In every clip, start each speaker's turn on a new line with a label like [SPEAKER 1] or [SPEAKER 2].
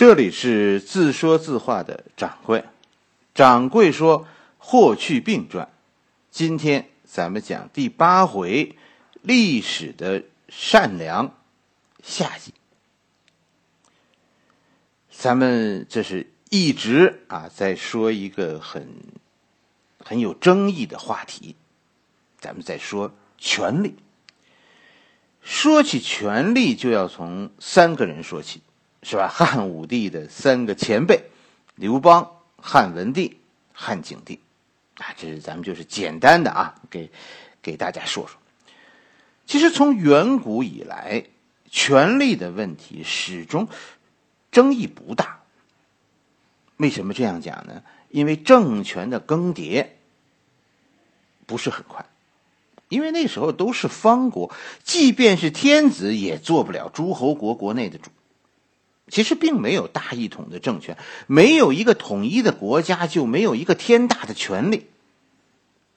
[SPEAKER 1] 这里是自说自话的掌柜，掌柜说《霍去病传》，今天咱们讲第八回历史的善良下集。咱们这是一直啊在说一个很很有争议的话题，咱们在说权力。说起权力，就要从三个人说起。是吧？汉武帝的三个前辈，刘邦、汉文帝、汉景帝，啊，这是咱们就是简单的啊，给给大家说说。其实从远古以来，权力的问题始终争议不大。为什么这样讲呢？因为政权的更迭不是很快，因为那时候都是方国，即便是天子也做不了诸侯国国内的主。其实并没有大一统的政权，没有一个统一的国家，就没有一个天大的权力。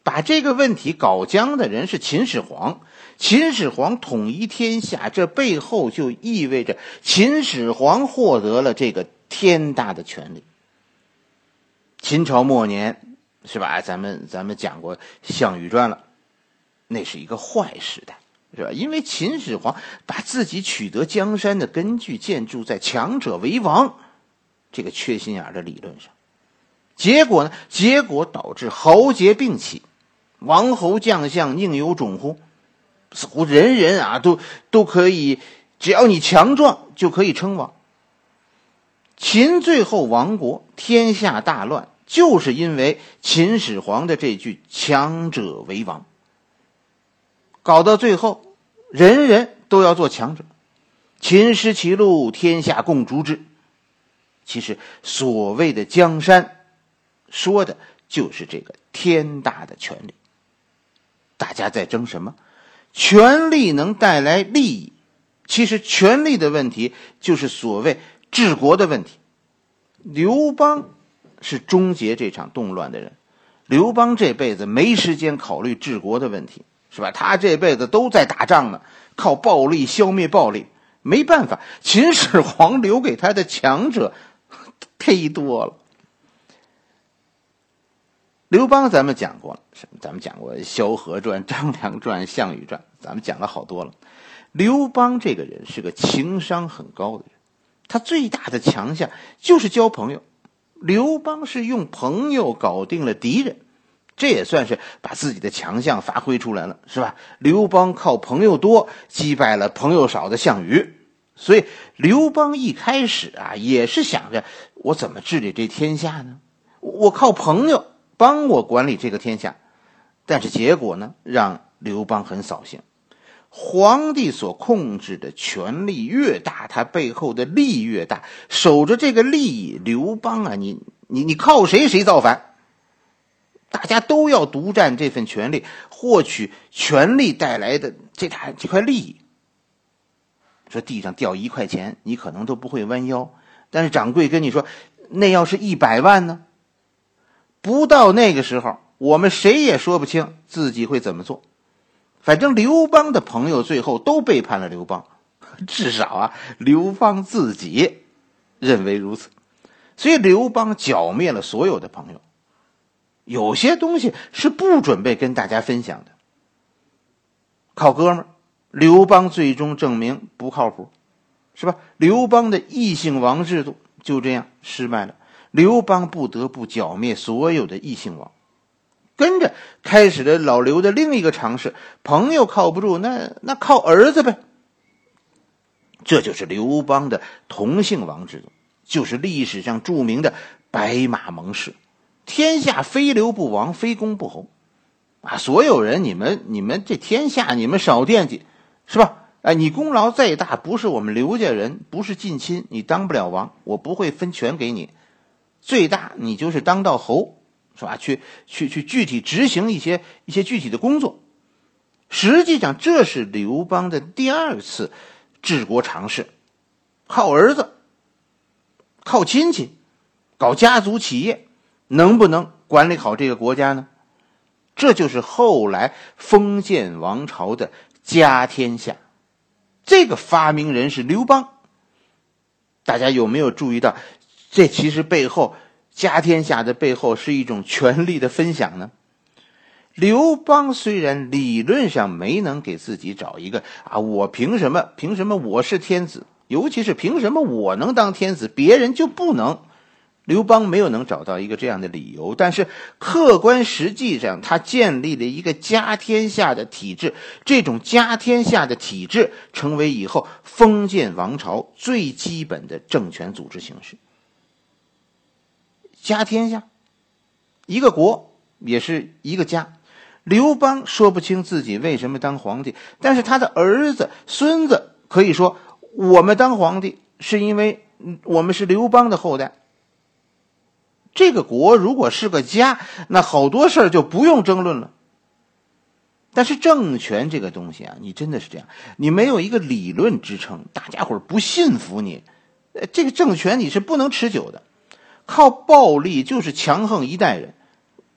[SPEAKER 1] 把这个问题搞僵的人是秦始皇，秦始皇统一天下，这背后就意味着秦始皇获得了这个天大的权力。秦朝末年，是吧？咱们咱们讲过《项羽传》了，那是一个坏时代。是吧？因为秦始皇把自己取得江山的根据建筑在“强者为王”这个缺心眼的理论上，结果呢？结果导致豪杰并起，王侯将相宁有种乎？似乎人人啊都都可以，只要你强壮就可以称王。秦最后亡国，天下大乱，就是因为秦始皇的这句“强者为王”。搞到最后，人人都要做强者，秦失其路，天下共逐之。其实所谓的江山，说的就是这个天大的权力。大家在争什么？权力能带来利益。其实权力的问题就是所谓治国的问题。刘邦是终结这场动乱的人。刘邦这辈子没时间考虑治国的问题。是吧？他这辈子都在打仗呢，靠暴力消灭暴力，没办法。秦始皇留给他的强者忒多了。刘邦咱们讲过了，咱们讲过《萧何传》《张良传》《项羽传》，咱们讲了好多了。刘邦这个人是个情商很高的人，他最大的强项就是交朋友。刘邦是用朋友搞定了敌人。这也算是把自己的强项发挥出来了，是吧？刘邦靠朋友多击败了朋友少的项羽，所以刘邦一开始啊也是想着我怎么治理这天下呢？我靠朋友帮我管理这个天下，但是结果呢让刘邦很扫兴。皇帝所控制的权力越大，他背后的利越大，守着这个利益，刘邦啊，你你你靠谁谁造反。大家都要独占这份权利，获取权利带来的这大这块利益。说地上掉一块钱，你可能都不会弯腰，但是掌柜跟你说，那要是一百万呢？不到那个时候，我们谁也说不清自己会怎么做。反正刘邦的朋友最后都背叛了刘邦，至少啊，刘邦自己认为如此。所以刘邦剿灭了所有的朋友。有些东西是不准备跟大家分享的。靠哥们儿，刘邦最终证明不靠谱，是吧？刘邦的异姓王制度就这样失败了。刘邦不得不剿灭所有的异姓王，跟着开始了老刘的另一个尝试：朋友靠不住，那那靠儿子呗。这就是刘邦的同姓王制度，就是历史上著名的白马盟誓。天下非刘不王，非公不侯，啊！所有人，你们你们这天下，你们少惦记，是吧？哎，你功劳再大，不是我们刘家人，不是近亲，你当不了王，我不会分权给你。最大你就是当到侯，是吧？去去去，具体执行一些一些具体的工作。实际上，这是刘邦的第二次治国尝试，靠儿子，靠亲戚，搞家族企业。能不能管理好这个国家呢？这就是后来封建王朝的家天下。这个发明人是刘邦。大家有没有注意到，这其实背后家天下的背后是一种权力的分享呢？刘邦虽然理论上没能给自己找一个啊，我凭什么？凭什么我是天子？尤其是凭什么我能当天子，别人就不能？刘邦没有能找到一个这样的理由，但是客观实际上，他建立了一个家天下的体制。这种家天下的体制，成为以后封建王朝最基本的政权组织形式。家天下，一个国也是一个家。刘邦说不清自己为什么当皇帝，但是他的儿子、孙子可以说，我们当皇帝是因为我们是刘邦的后代。这个国如果是个家，那好多事儿就不用争论了。但是政权这个东西啊，你真的是这样，你没有一个理论支撑，大家伙不信服你，这个政权你是不能持久的。靠暴力就是强横一代人，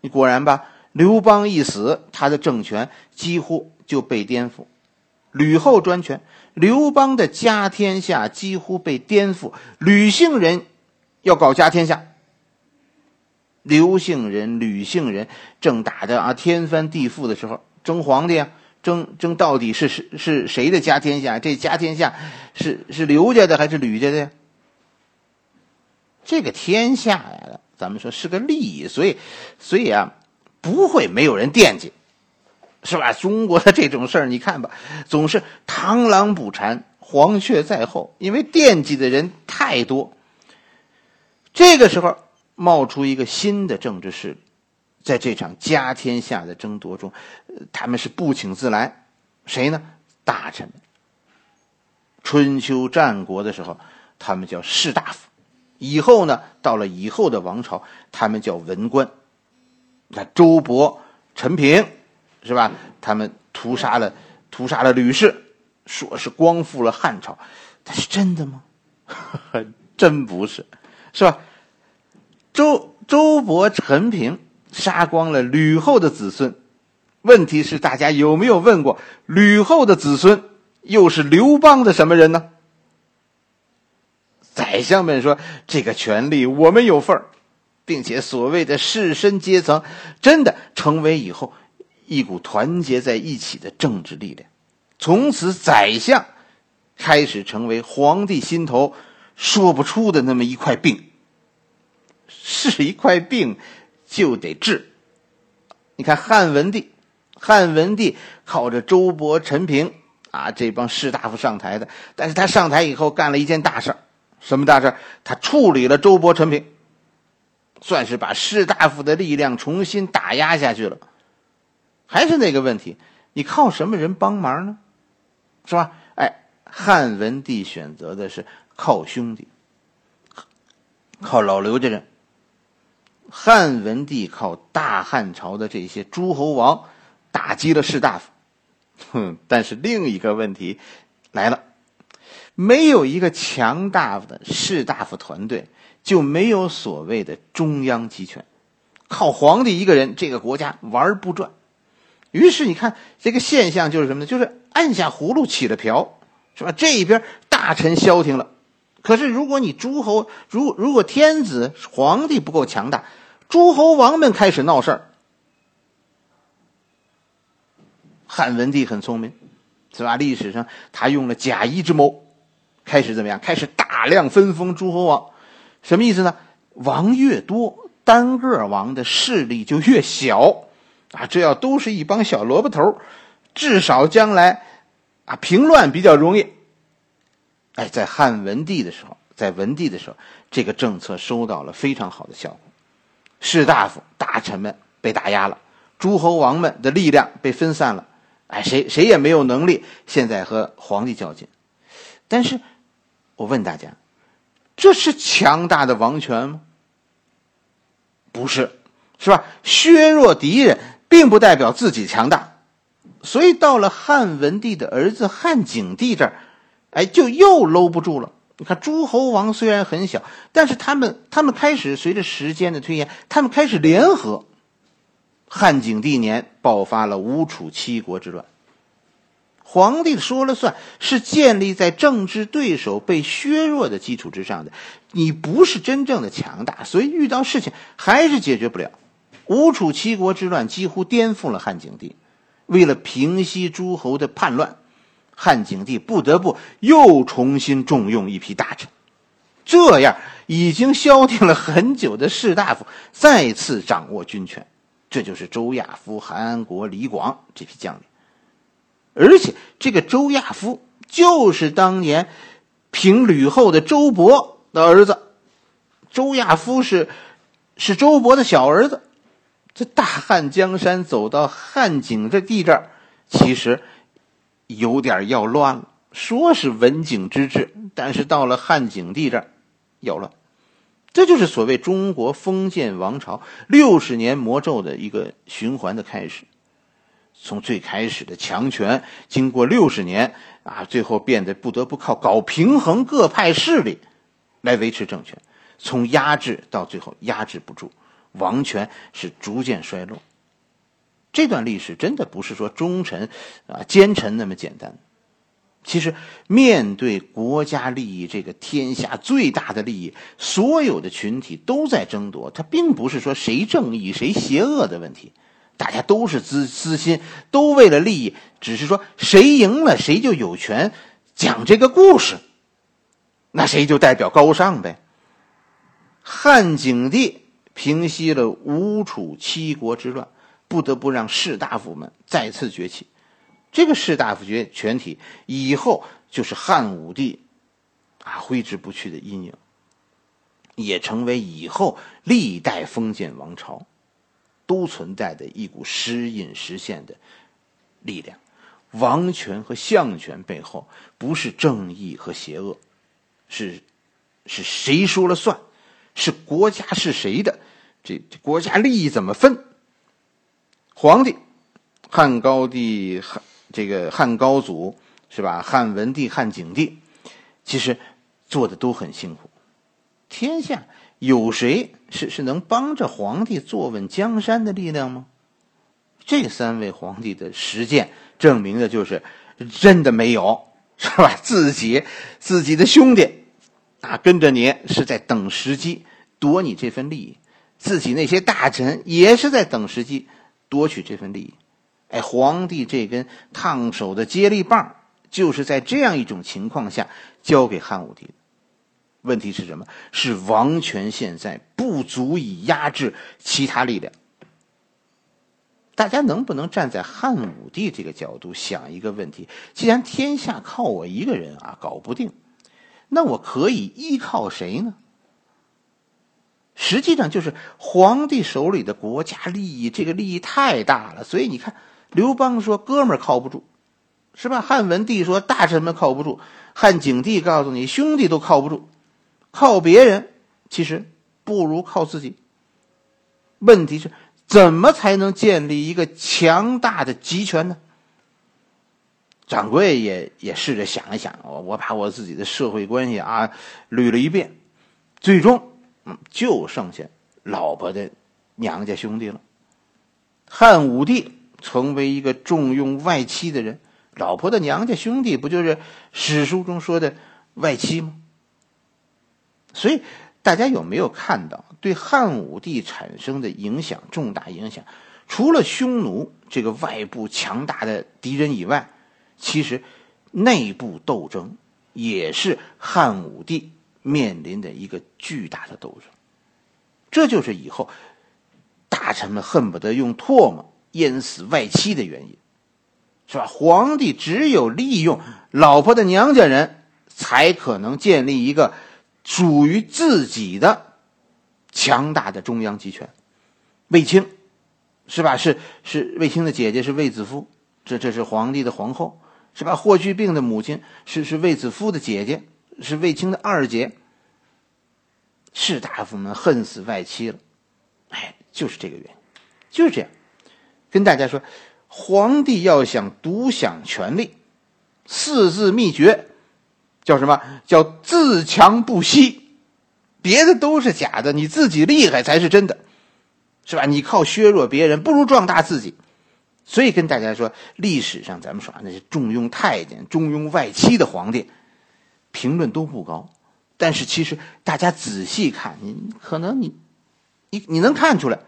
[SPEAKER 1] 你果然吧？刘邦一死，他的政权几乎就被颠覆。吕后专权，刘邦的家天下几乎被颠覆。吕姓人要搞家天下。刘姓人、吕姓人正打的啊天翻地覆的时候，争皇帝啊，争争到底是是是谁的家天下？这家天下是是刘家的还是吕家的呀？这个天下呀，咱们说是个利益，所以所以啊，不会没有人惦记，是吧？中国的这种事儿，你看吧，总是螳螂捕蝉，黄雀在后，因为惦记的人太多。这个时候。冒出一个新的政治势力，在这场家天下的争夺中，他们是不请自来，谁呢？大臣。春秋战国的时候，他们叫士大夫；以后呢，到了以后的王朝，他们叫文官。你看周勃、陈平，是吧？他们屠杀了屠杀了吕氏，说是光复了汉朝，但是真的吗？真不是，是吧？周周勃、陈平杀光了吕后的子孙，问题是大家有没有问过，吕后的子孙又是刘邦的什么人呢？宰相们说这个权力我们有份儿，并且所谓的士绅阶层真的成为以后一股团结在一起的政治力量，从此宰相开始成为皇帝心头说不出的那么一块病。是一块病，就得治。你看汉文帝，汉文帝靠着周勃、陈平啊这帮士大夫上台的，但是他上台以后干了一件大事什么大事他处理了周勃、陈平，算是把士大夫的力量重新打压下去了。还是那个问题，你靠什么人帮忙呢？是吧？哎，汉文帝选择的是靠兄弟，靠老刘家人。汉文帝靠大汉朝的这些诸侯王打击了士大夫，哼！但是另一个问题来了，没有一个强大的士大夫团队，就没有所谓的中央集权。靠皇帝一个人，这个国家玩不转。于是你看这个现象就是什么呢？就是按下葫芦起了瓢，是吧？这一边大臣消停了。可是，如果你诸侯，如如果天子皇帝不够强大，诸侯王们开始闹事儿。汉文帝很聪明，是吧？历史上他用了假意之谋，开始怎么样？开始大量分封诸侯王，什么意思呢？王越多，单个王的势力就越小啊！这要都是一帮小萝卜头，至少将来啊平乱比较容易。哎，在汉文帝的时候，在文帝的时候，这个政策收到了非常好的效果，士大夫、大臣们被打压了，诸侯王们的力量被分散了，哎，谁谁也没有能力现在和皇帝较劲。但是，我问大家，这是强大的王权吗？不是，是吧？削弱敌人，并不代表自己强大。所以，到了汉文帝的儿子汉景帝这儿。哎，就又搂不住了。你看，诸侯王虽然很小，但是他们他们开始随着时间的推延，他们开始联合。汉景帝年爆发了吴楚七国之乱。皇帝说了算，是建立在政治对手被削弱的基础之上的。你不是真正的强大，所以遇到事情还是解决不了。吴楚七国之乱几乎颠覆了汉景帝，为了平息诸侯的叛乱，汉景帝不得不又重新重用一批大臣。这样，已经消停了很久的士大夫再次掌握军权，这就是周亚夫、韩安国、李广这批将领。而且，这个周亚夫就是当年平吕后的周勃的儿子。周亚夫是是周勃的小儿子。这大汉江山走到汉景这地这儿，其实有点要乱了。说是文景之治，但是到了汉景帝这儿。有了，这就是所谓中国封建王朝六十年魔咒的一个循环的开始。从最开始的强权，经过六十年啊，最后变得不得不靠搞平衡各派势力来维持政权。从压制到最后压制不住，王权是逐渐衰落。这段历史真的不是说忠臣啊奸臣那么简单。其实，面对国家利益这个天下最大的利益，所有的群体都在争夺。它并不是说谁正义谁邪恶的问题，大家都是私私心，都为了利益。只是说谁赢了，谁就有权讲这个故事，那谁就代表高尚呗。汉景帝平息了吴楚七国之乱，不得不让士大夫们再次崛起。这个士大夫决全体以后就是汉武帝啊挥之不去的阴影，也成为以后历代封建王朝都存在的一股时隐时现的力量。王权和相权背后不是正义和邪恶，是是谁说了算？是国家是谁的？这国家利益怎么分？皇帝，汉高帝汉。这个汉高祖是吧？汉文帝、汉景帝，其实做的都很辛苦。天下有谁是是能帮着皇帝坐稳江山的力量吗？这三位皇帝的实践证明的就是真的没有，是吧？自己自己的兄弟啊，跟着你是在等时机夺你这份利益；自己那些大臣也是在等时机夺取这份利益。哎，皇帝这根烫手的接力棒，就是在这样一种情况下交给汉武帝的。问题是什么？是王权现在不足以压制其他力量。大家能不能站在汉武帝这个角度想一个问题？既然天下靠我一个人啊搞不定，那我可以依靠谁呢？实际上就是皇帝手里的国家利益，这个利益太大了，所以你看。刘邦说：“哥们儿靠不住，是吧？”汉文帝说：“大臣们靠不住。”汉景帝告诉你：“兄弟都靠不住，靠别人其实不如靠自己。”问题是，怎么才能建立一个强大的集权呢？掌柜也也试着想一想，我我把我自己的社会关系啊捋了一遍，最终嗯就剩下老婆的娘家兄弟了。汉武帝。成为一个重用外戚的人，老婆的娘家兄弟不就是史书中说的外戚吗？所以大家有没有看到对汉武帝产生的影响重大影响？除了匈奴这个外部强大的敌人以外，其实内部斗争也是汉武帝面临的一个巨大的斗争。这就是以后大臣们恨不得用唾沫。淹死外戚的原因，是吧？皇帝只有利用老婆的娘家人，才可能建立一个属于自己的强大的中央集权。卫青，是吧？是是卫青的姐姐是卫子夫，这这是皇帝的皇后，是吧？霍去病的母亲是是卫子夫的姐姐，是卫青的二姐。士大夫们恨死外戚了，哎，就是这个原因，就是这样。跟大家说，皇帝要想独享权力，四字秘诀叫什么？叫自强不息。别的都是假的，你自己厉害才是真的，是吧？你靠削弱别人，不如壮大自己。所以跟大家说，历史上咱们说那些重用太监、重用外戚的皇帝，评论都不高。但是其实大家仔细看，你可能你你你能看出来，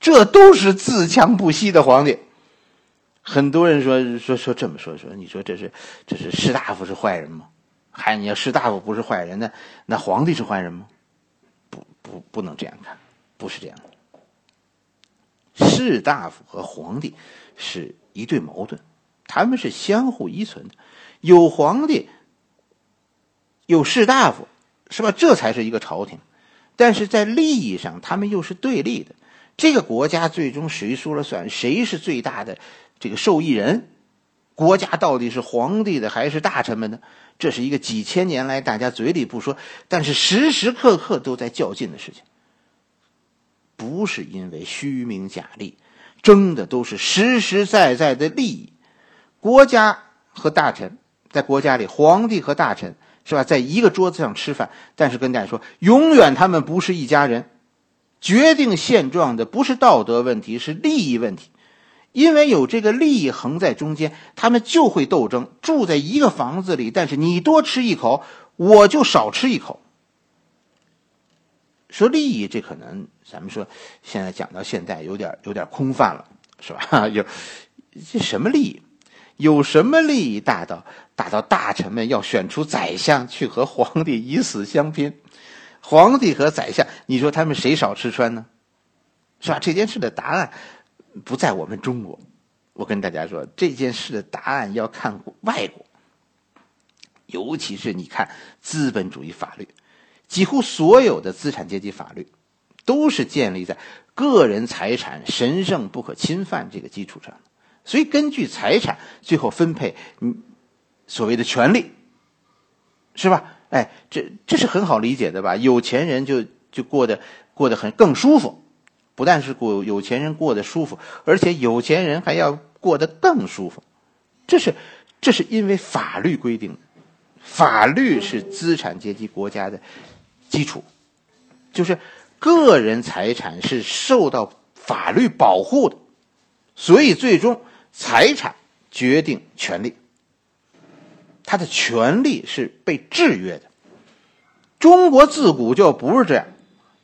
[SPEAKER 1] 这都是自强不息的皇帝。很多人说说说这么说说，你说这是这是士大夫是坏人吗？还你要士大夫不是坏人，那那皇帝是坏人吗？不不不能这样看，不是这样的。士大夫和皇帝是一对矛盾，他们是相互依存的。有皇帝，有士大夫，是吧？这才是一个朝廷。但是在利益上，他们又是对立的。这个国家最终谁说了算？谁是最大的这个受益人？国家到底是皇帝的还是大臣们的？这是一个几千年来大家嘴里不说，但是时时刻刻都在较劲的事情。不是因为虚名假利，争的都是实实在在的利益。国家和大臣在国家里，皇帝和大臣是吧，在一个桌子上吃饭，但是跟大家说，永远他们不是一家人。决定现状的不是道德问题，是利益问题。因为有这个利益横在中间，他们就会斗争。住在一个房子里，但是你多吃一口，我就少吃一口。说利益，这可能咱们说现在讲到现在有点有点空泛了，是吧？有这什么利益？有什么利益大到大到大臣们要选出宰相去和皇帝以死相拼？皇帝和宰相，你说他们谁少吃穿呢？是吧？这件事的答案不在我们中国。我跟大家说，这件事的答案要看外国，尤其是你看资本主义法律。几乎所有的资产阶级法律，都是建立在个人财产神圣不可侵犯这个基础上。所以，根据财产最后分配，嗯，所谓的权利，是吧？哎，这这是很好理解的吧？有钱人就就过得过得很更舒服，不但是过有钱人过得舒服，而且有钱人还要过得更舒服。这是这是因为法律规定的，法律是资产阶级国家的。基础就是个人财产是受到法律保护的，所以最终财产决定权利，他的权利是被制约的。中国自古就不是这样，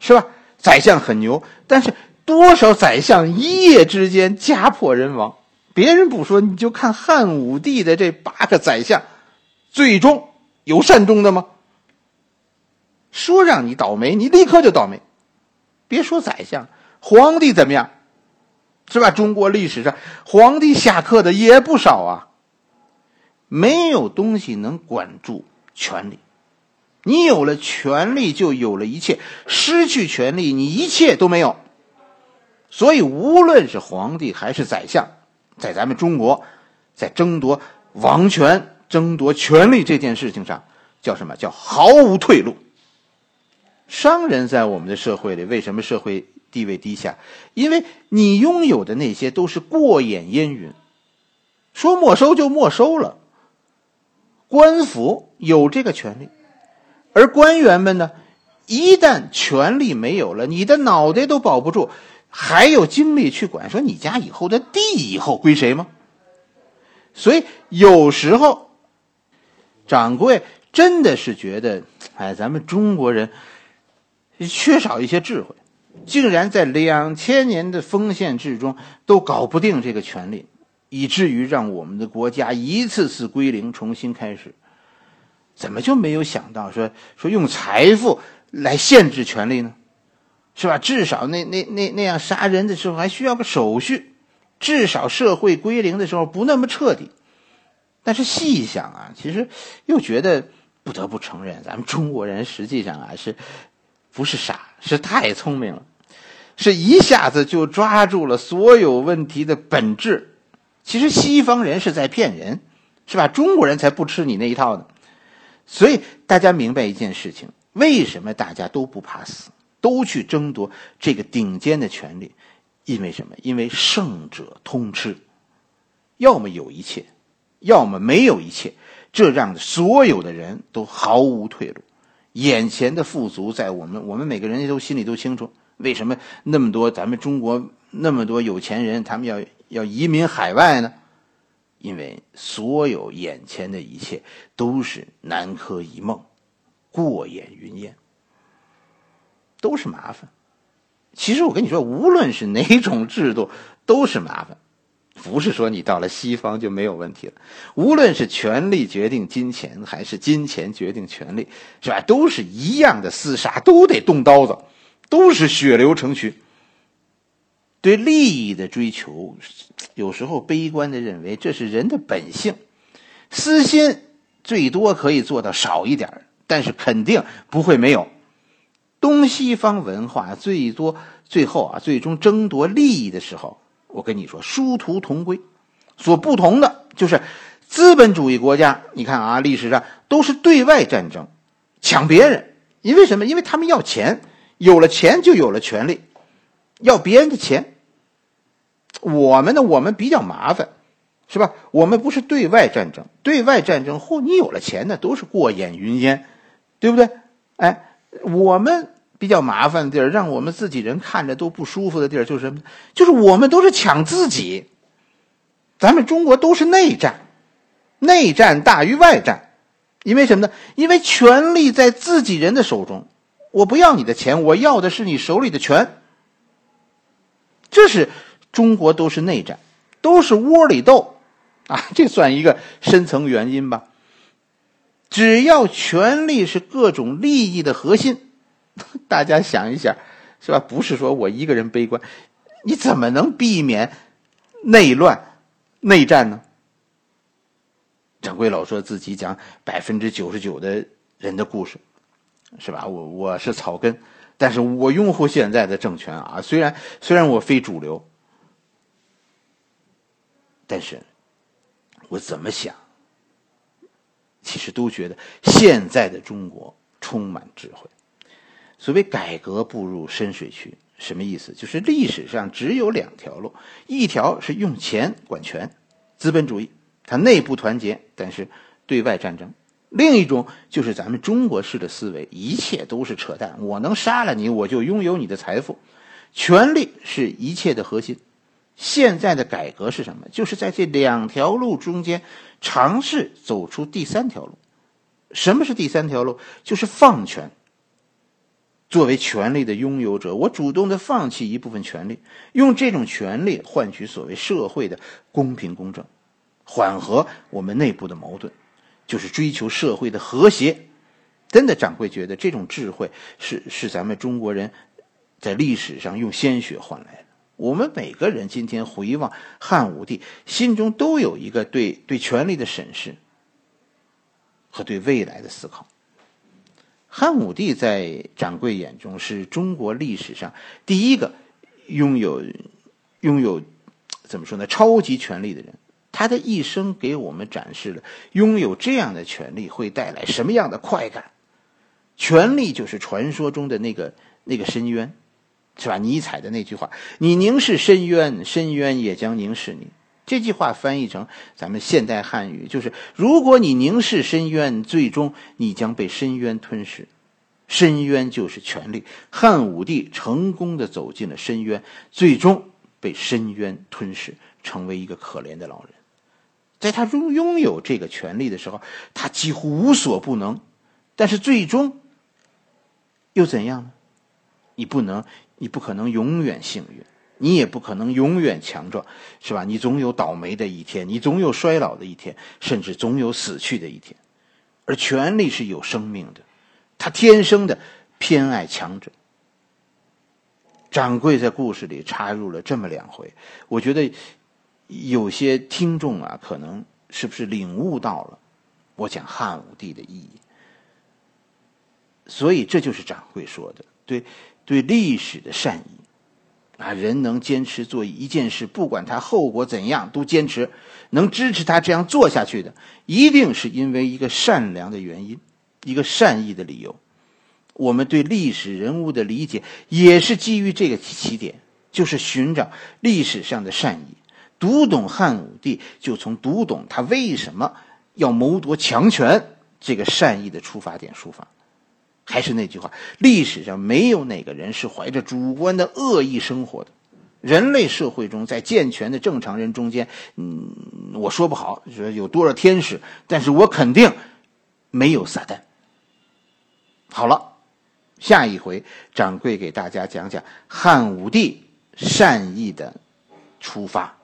[SPEAKER 1] 是吧？宰相很牛，但是多少宰相一夜之间家破人亡？别人不说，你就看汉武帝的这八个宰相，最终有善终的吗？说让你倒霉，你立刻就倒霉。别说宰相，皇帝怎么样？是吧？中国历史上皇帝下课的也不少啊。没有东西能管住权力，你有了权力，就有了一切；失去权力，你一切都没有。所以，无论是皇帝还是宰相，在咱们中国，在争夺王权、争夺权力这件事情上，叫什么叫毫无退路？商人在我们的社会里，为什么社会地位低下？因为你拥有的那些都是过眼烟云，说没收就没收了。官府有这个权利，而官员们呢，一旦权力没有了，你的脑袋都保不住，还有精力去管说你家以后的地以后归谁吗？所以有时候，掌柜真的是觉得，哎，咱们中国人。缺少一些智慧，竟然在两千年的封建制中都搞不定这个权利，以至于让我们的国家一次次归零，重新开始。怎么就没有想到说说用财富来限制权利呢？是吧？至少那那那那样杀人的时候还需要个手续，至少社会归零的时候不那么彻底。但是细想啊，其实又觉得不得不承认，咱们中国人实际上啊是。不是傻，是太聪明了，是一下子就抓住了所有问题的本质。其实西方人是在骗人，是吧？中国人才不吃你那一套呢。所以大家明白一件事情：为什么大家都不怕死，都去争夺这个顶尖的权利？因为什么？因为胜者通吃，要么有一切，要么没有一切。这让所有的人都毫无退路。眼前的富足，在我们我们每个人都心里都清楚，为什么那么多咱们中国那么多有钱人，他们要要移民海外呢？因为所有眼前的一切都是南柯一梦，过眼云烟，都是麻烦。其实我跟你说，无论是哪种制度，都是麻烦。不是说你到了西方就没有问题了。无论是权力决定金钱，还是金钱决定权力，是吧？都是一样的厮杀，都得动刀子，都是血流成渠。对利益的追求，有时候悲观的认为这是人的本性，私心最多可以做到少一点但是肯定不会没有。东西方文化最多最后啊，最终争夺利益的时候。我跟你说，殊途同归，所不同的就是资本主义国家。你看啊，历史上都是对外战争，抢别人，因为什么？因为他们要钱，有了钱就有了权利，要别人的钱。我们呢，我们比较麻烦，是吧？我们不是对外战争，对外战争，嚯，你有了钱呢，都是过眼云烟，对不对？哎，我们。比较麻烦的地儿，让我们自己人看着都不舒服的地儿，就是什么？就是我们都是抢自己。咱们中国都是内战，内战大于外战，因为什么呢？因为权力在自己人的手中。我不要你的钱，我要的是你手里的权。这是中国都是内战，都是窝里斗啊！这算一个深层原因吧。只要权力是各种利益的核心。大家想一想，是吧？不是说我一个人悲观，你怎么能避免内乱、内战呢？掌柜老说自己讲百分之九十九的人的故事，是吧？我我是草根，但是我拥护现在的政权啊。虽然虽然我非主流，但是我怎么想，其实都觉得现在的中国充满智慧。所谓改革步入深水区，什么意思？就是历史上只有两条路，一条是用钱管权，资本主义，它内部团结，但是对外战争；另一种就是咱们中国式的思维，一切都是扯淡，我能杀了你，我就拥有你的财富，权力是一切的核心。现在的改革是什么？就是在这两条路中间尝试走出第三条路。什么是第三条路？就是放权。作为权力的拥有者，我主动的放弃一部分权利，用这种权利换取所谓社会的公平公正，缓和我们内部的矛盾，就是追求社会的和谐。真的，掌柜觉得这种智慧是是咱们中国人在历史上用鲜血换来的。我们每个人今天回望汉武帝，心中都有一个对对权力的审视和对未来的思考。汉武帝在掌柜眼中是中国历史上第一个拥有拥有怎么说呢超级权力的人。他的一生给我们展示了拥有这样的权利会带来什么样的快感。权力就是传说中的那个那个深渊，是吧？尼采的那句话：“你凝视深渊，深渊也将凝视你。”这句话翻译成咱们现代汉语，就是如果你凝视深渊，最终你将被深渊吞噬。深渊就是权力。汉武帝成功的走进了深渊，最终被深渊吞噬，成为一个可怜的老人。在他拥拥有这个权利的时候，他几乎无所不能，但是最终又怎样呢？你不能，你不可能永远幸运。你也不可能永远强壮，是吧？你总有倒霉的一天，你总有衰老的一天，甚至总有死去的一天。而权力是有生命的，他天生的偏爱强者。掌柜在故事里插入了这么两回，我觉得有些听众啊，可能是不是领悟到了我讲汉武帝的意义？所以这就是掌柜说的，对对历史的善意。啊，人能坚持做一件事，不管他后果怎样，都坚持，能支持他这样做下去的，一定是因为一个善良的原因，一个善意的理由。我们对历史人物的理解也是基于这个起点，就是寻找历史上的善意。读懂汉武帝，就从读懂他为什么要谋夺强权这个善意的出发点出发。还是那句话，历史上没有哪个人是怀着主观的恶意生活的，人类社会中，在健全的正常人中间，嗯，我说不好，说有多少天使，但是我肯定没有撒旦。好了，下一回掌柜给大家讲讲汉武帝善意的出发。